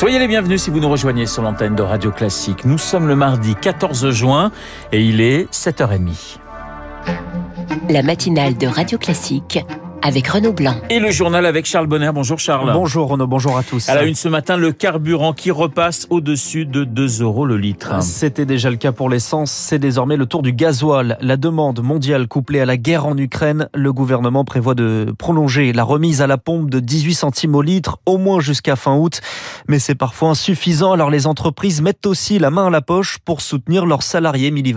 Soyez les bienvenus si vous nous rejoignez sur l'antenne de Radio Classique. Nous sommes le mardi 14 juin et il est 7h30. La matinale de Radio Classique avec Renaud Blanc. Et le journal avec Charles Bonner. Bonjour Charles. Bonjour Renaud, bonjour à tous. À la une ce matin, le carburant qui repasse au-dessus de 2 euros le litre. C'était déjà le cas pour l'essence, c'est désormais le tour du gasoil. La demande mondiale couplée à la guerre en Ukraine, le gouvernement prévoit de prolonger la remise à la pompe de 18 centimes au litre, au moins jusqu'à fin août. Mais c'est parfois insuffisant, alors les entreprises mettent aussi la main à la poche pour soutenir leurs salariés Mili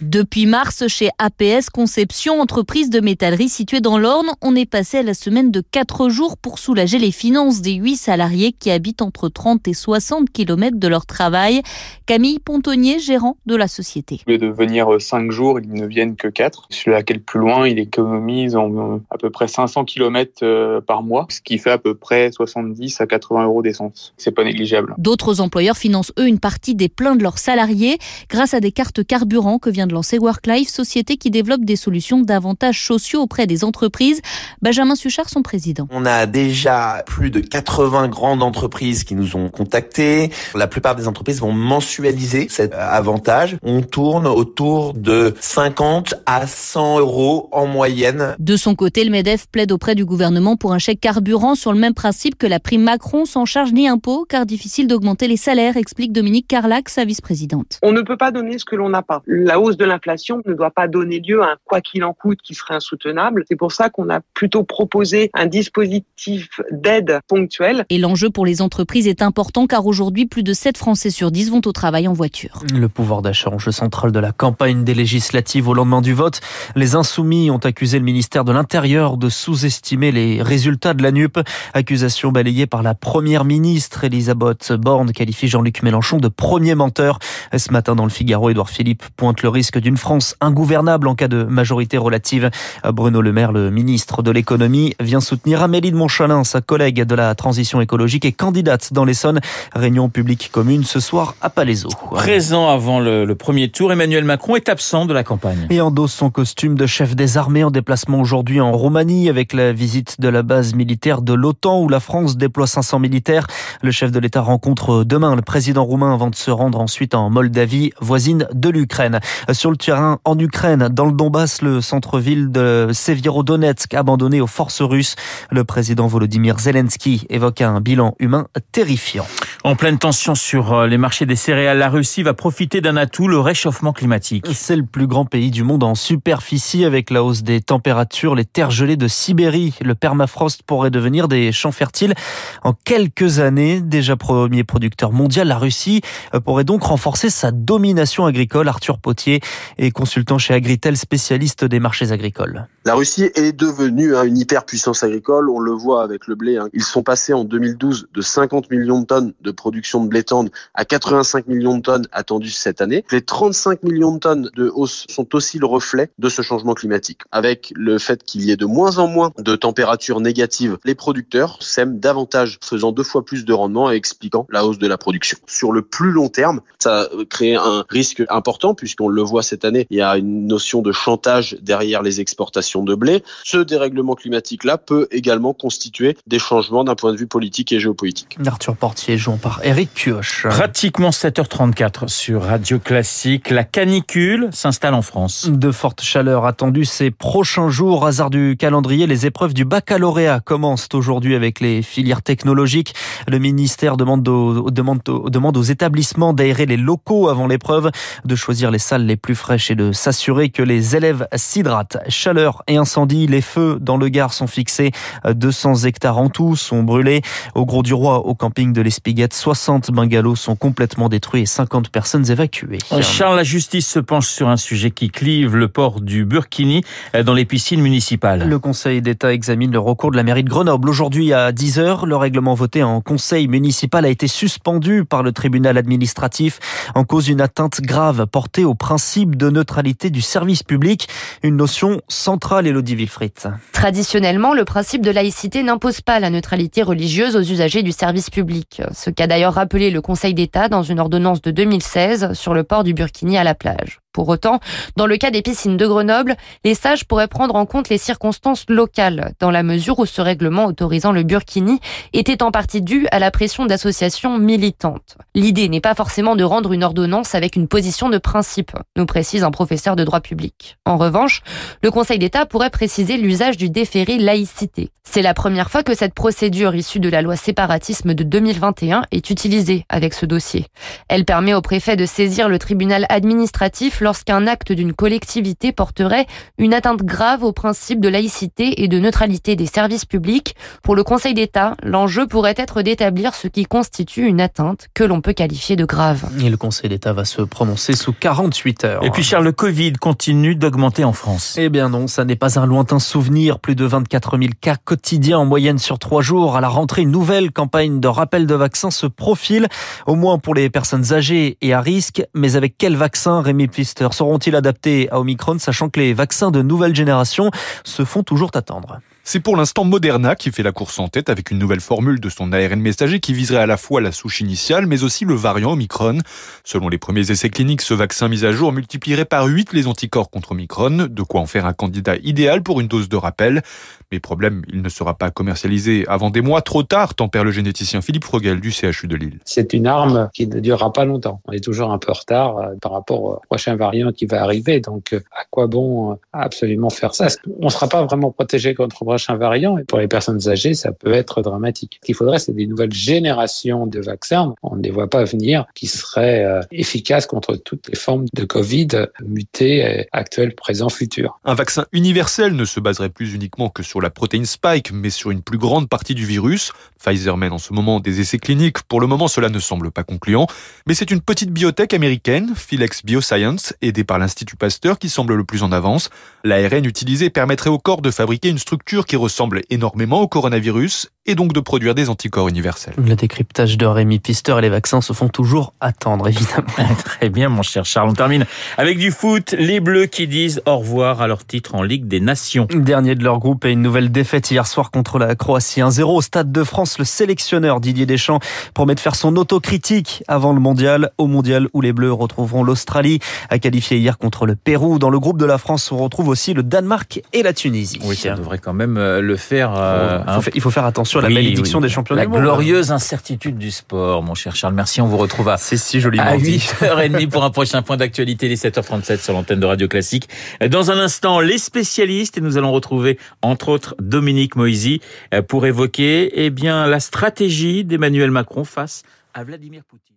Depuis mars, chez APS Conception, entreprise de métallerie située dans l'Orne, on est passé à la semaine de 4 jours pour soulager les finances des 8 salariés qui habitent entre 30 et 60 km de leur travail. Camille Pontonnier, gérant de la société. Au lieu de venir 5 jours, ils ne viennent que 4. Celui-là qui est le plus loin, il économise en à peu près 500 km euh, par mois, ce qui fait à peu près 70 à 80 euros d'essence. C'est pas négligeable. D'autres employeurs financent eux une partie des pleins de leurs salariés grâce à des cartes carburant que vient de lancer Worklife, société qui développe des solutions d'avantages sociaux auprès des entreprises. Benjamin Suchard, son président. On a déjà plus de 80 grandes entreprises qui nous ont contactés. La plupart des entreprises vont mensualiser cet avantage. On tourne autour de 50 à 100 euros en moyenne. De son côté, le MEDEF plaide auprès du gouvernement pour un chèque carburant sur le même principe que la prime Macron sans charge ni impôt, car difficile d'augmenter les salaires, explique Dominique Carlac, sa vice-présidente. On ne peut pas donner ce que l'on n'a pas. La hausse de l'inflation ne doit pas donner lieu à un quoi qu'il en coûte qui serait insoutenable. C'est pour ça qu'on a plutôt proposer un dispositif d'aide ponctuel. Et l'enjeu pour les entreprises est important car aujourd'hui, plus de 7 Français sur 10 vont au travail en voiture. Le pouvoir d'achat, enjeu central de la campagne des législatives au lendemain du vote. Les insoumis ont accusé le ministère de l'Intérieur de sous-estimer les résultats de la NUP. Accusation balayée par la première ministre Elisabeth Borne qualifie Jean-Luc Mélenchon de premier menteur. Ce matin dans le Figaro, Édouard Philippe pointe le risque d'une France ingouvernable en cas de majorité relative. Bruno Le Maire, le ministre de l'économie, vient soutenir Amélie de Montchalin, sa collègue de la transition écologique et candidate dans l'Essonne. Réunion publique commune ce soir à Palaiseau. Présent avant le, premier tour, Emmanuel Macron est absent de la campagne. Et endosse son costume de chef des armées en déplacement aujourd'hui en Roumanie avec la visite de la base militaire de l'OTAN où la France déploie 500 militaires. Le chef de l'État rencontre demain le président roumain avant de se rendre ensuite en Moldavie, voisine de l'Ukraine. Sur le terrain en Ukraine, dans le Donbass, le centre-ville de Severodonetsk abandonné aux forces russes. Le président Volodymyr Zelensky évoque un bilan humain terrifiant. En pleine tension sur euh, les marchés des céréales, la Russie va profiter d'un atout, le réchauffement climatique. C'est le plus grand pays du monde en superficie avec la hausse des températures, les terres gelées de Sibérie. Le permafrost pourrait devenir des champs fertiles en quelques années. Déjà premier producteur mondial, la Russie euh, pourrait donc renforcer sa domination agricole. Arthur Potier est consultant chez Agritel, spécialiste des marchés agricoles. La Russie est devenue hein, une hyperpuissance agricole. On le voit avec le blé. Hein. Ils sont passés en 2012 de 50 millions de tonnes de production de blé tendre à 85 millions de tonnes attendues cette année. Les 35 millions de tonnes de hausse sont aussi le reflet de ce changement climatique. Avec le fait qu'il y ait de moins en moins de températures négatives, les producteurs sèment davantage, faisant deux fois plus de rendement et expliquant la hausse de la production. Sur le plus long terme, ça crée un risque important puisqu'on le voit cette année, il y a une notion de chantage derrière les exportations de blé. Ce dérèglement climatique-là peut également constituer des changements d'un point de vue politique et géopolitique. Arthur Portier, jouant par Eric Kioch. Pratiquement 7h34 sur Radio Classique. La canicule s'installe en France. De fortes chaleurs attendues ces prochains jours. Hasard du calendrier, les épreuves du baccalauréat commencent aujourd'hui avec les filières technologiques. Le ministère demande aux, demande, demande aux établissements d'aérer les locaux avant l'épreuve, de choisir les salles les plus fraîches et de s'assurer que les élèves s'hydratent. Chaleur et incendie, les feux bleus dans le Gard sont fixés. 200 hectares en tout sont brûlés. Au Gros du Roi, au camping de l'Espiguette, 60 bungalows sont complètement détruits et 50 personnes évacuées. Charles, la justice se penche sur un sujet qui clive le port du Burkini dans les piscines municipales. Le Conseil d'État examine le recours de la mairie de Grenoble. Aujourd'hui à 10h, le règlement voté en Conseil municipal a été suspendu par le tribunal administratif en cause d'une atteinte grave portée au principe de neutralité du service public, une notion centrale, Elodie Wilfried. Traditionnellement, le principe de laïcité n'impose pas la neutralité religieuse aux usagers du service public, ce qu'a d'ailleurs rappelé le Conseil d'État dans une ordonnance de 2016 sur le port du Burkini à la plage. Pour autant, dans le cas des piscines de Grenoble, les sages pourraient prendre en compte les circonstances locales, dans la mesure où ce règlement autorisant le burkini était en partie dû à la pression d'associations militantes. L'idée n'est pas forcément de rendre une ordonnance avec une position de principe, nous précise un professeur de droit public. En revanche, le Conseil d'État pourrait préciser l'usage du déféré laïcité. C'est la première fois que cette procédure issue de la loi séparatisme de 2021 est utilisée avec ce dossier. Elle permet au préfet de saisir le tribunal administratif lorsqu'un acte d'une collectivité porterait une atteinte grave au principe de laïcité et de neutralité des services publics. Pour le Conseil d'État, l'enjeu pourrait être d'établir ce qui constitue une atteinte que l'on peut qualifier de grave. Et le Conseil d'État va se prononcer sous 48 heures. Et puis Charles, le Covid continue d'augmenter en France. Eh bien non, ça n'est pas un lointain souvenir. Plus de 24 000 cas quotidiens en moyenne sur trois jours. À la rentrée, une nouvelle campagne de rappel de vaccins se profile, au moins pour les personnes âgées et à risque. Mais avec quel vaccin, Rémi Pfister, seront-ils adaptés à Omicron, sachant que les vaccins de nouvelle génération se font toujours attendre? C'est pour l'instant Moderna qui fait la course en tête avec une nouvelle formule de son ARN messager qui viserait à la fois la souche initiale mais aussi le variant Omicron. Selon les premiers essais cliniques, ce vaccin mis à jour multiplierait par 8 les anticorps contre Omicron, de quoi en faire un candidat idéal pour une dose de rappel. Mais problème, il ne sera pas commercialisé avant des mois trop tard, tempère le généticien Philippe Frogel du CHU de Lille. C'est une arme qui ne durera pas longtemps. On est toujours un peu en retard euh, par rapport au prochain variant qui va arriver. Donc, euh, à quoi bon euh, absolument faire ça? On ne sera pas vraiment protégé contre prochain variant. Et pour les personnes âgées, ça peut être dramatique. Ce qu'il faudrait, c'est des nouvelles générations de vaccins. On ne les voit pas venir, qui seraient efficaces contre toutes les formes de Covid mutées, actuelles, présentes, futures. Un vaccin universel ne se baserait plus uniquement que sur la protéine spike, mais sur une plus grande partie du virus. Pfizer mène en ce moment des essais cliniques. Pour le moment, cela ne semble pas concluant. Mais c'est une petite biotech américaine, Philex Bioscience, aidée par l'Institut Pasteur, qui semble le plus en avance. L'ARN utilisé permettrait au corps de fabriquer une structure qui ressemble énormément au coronavirus et donc de produire des anticorps universels. Le décryptage de Rémi Pister et les vaccins se font toujours attendre, évidemment. Très bien, mon cher Charles. On termine avec du foot. Les Bleus qui disent au revoir à leur titre en Ligue des Nations. Dernier de leur groupe et une nouvelle défaite hier soir contre la Croatie. 1-0 au Stade de France. Le sélectionneur Didier Deschamps promet de faire son autocritique avant le mondial. Au mondial où les Bleus retrouveront l'Australie, a qualifié hier contre le Pérou. Dans le groupe de la France, on retrouve aussi le Danemark et la Tunisie. Oui, ça devrait quand même euh, le faire. Euh, il, faut, il faut faire attention la malédiction des championnats. La glorieuse incertitude du sport, mon cher Charles. Merci, on vous retrouvera. C'est si joliment à 8h30 pour un prochain point d'actualité, les 7h37 sur l'antenne de Radio Classique. Dans un instant, les spécialistes et nous allons retrouver entre autres Dominique Moisy pour évoquer eh bien la stratégie d'Emmanuel Macron face à Vladimir Poutine.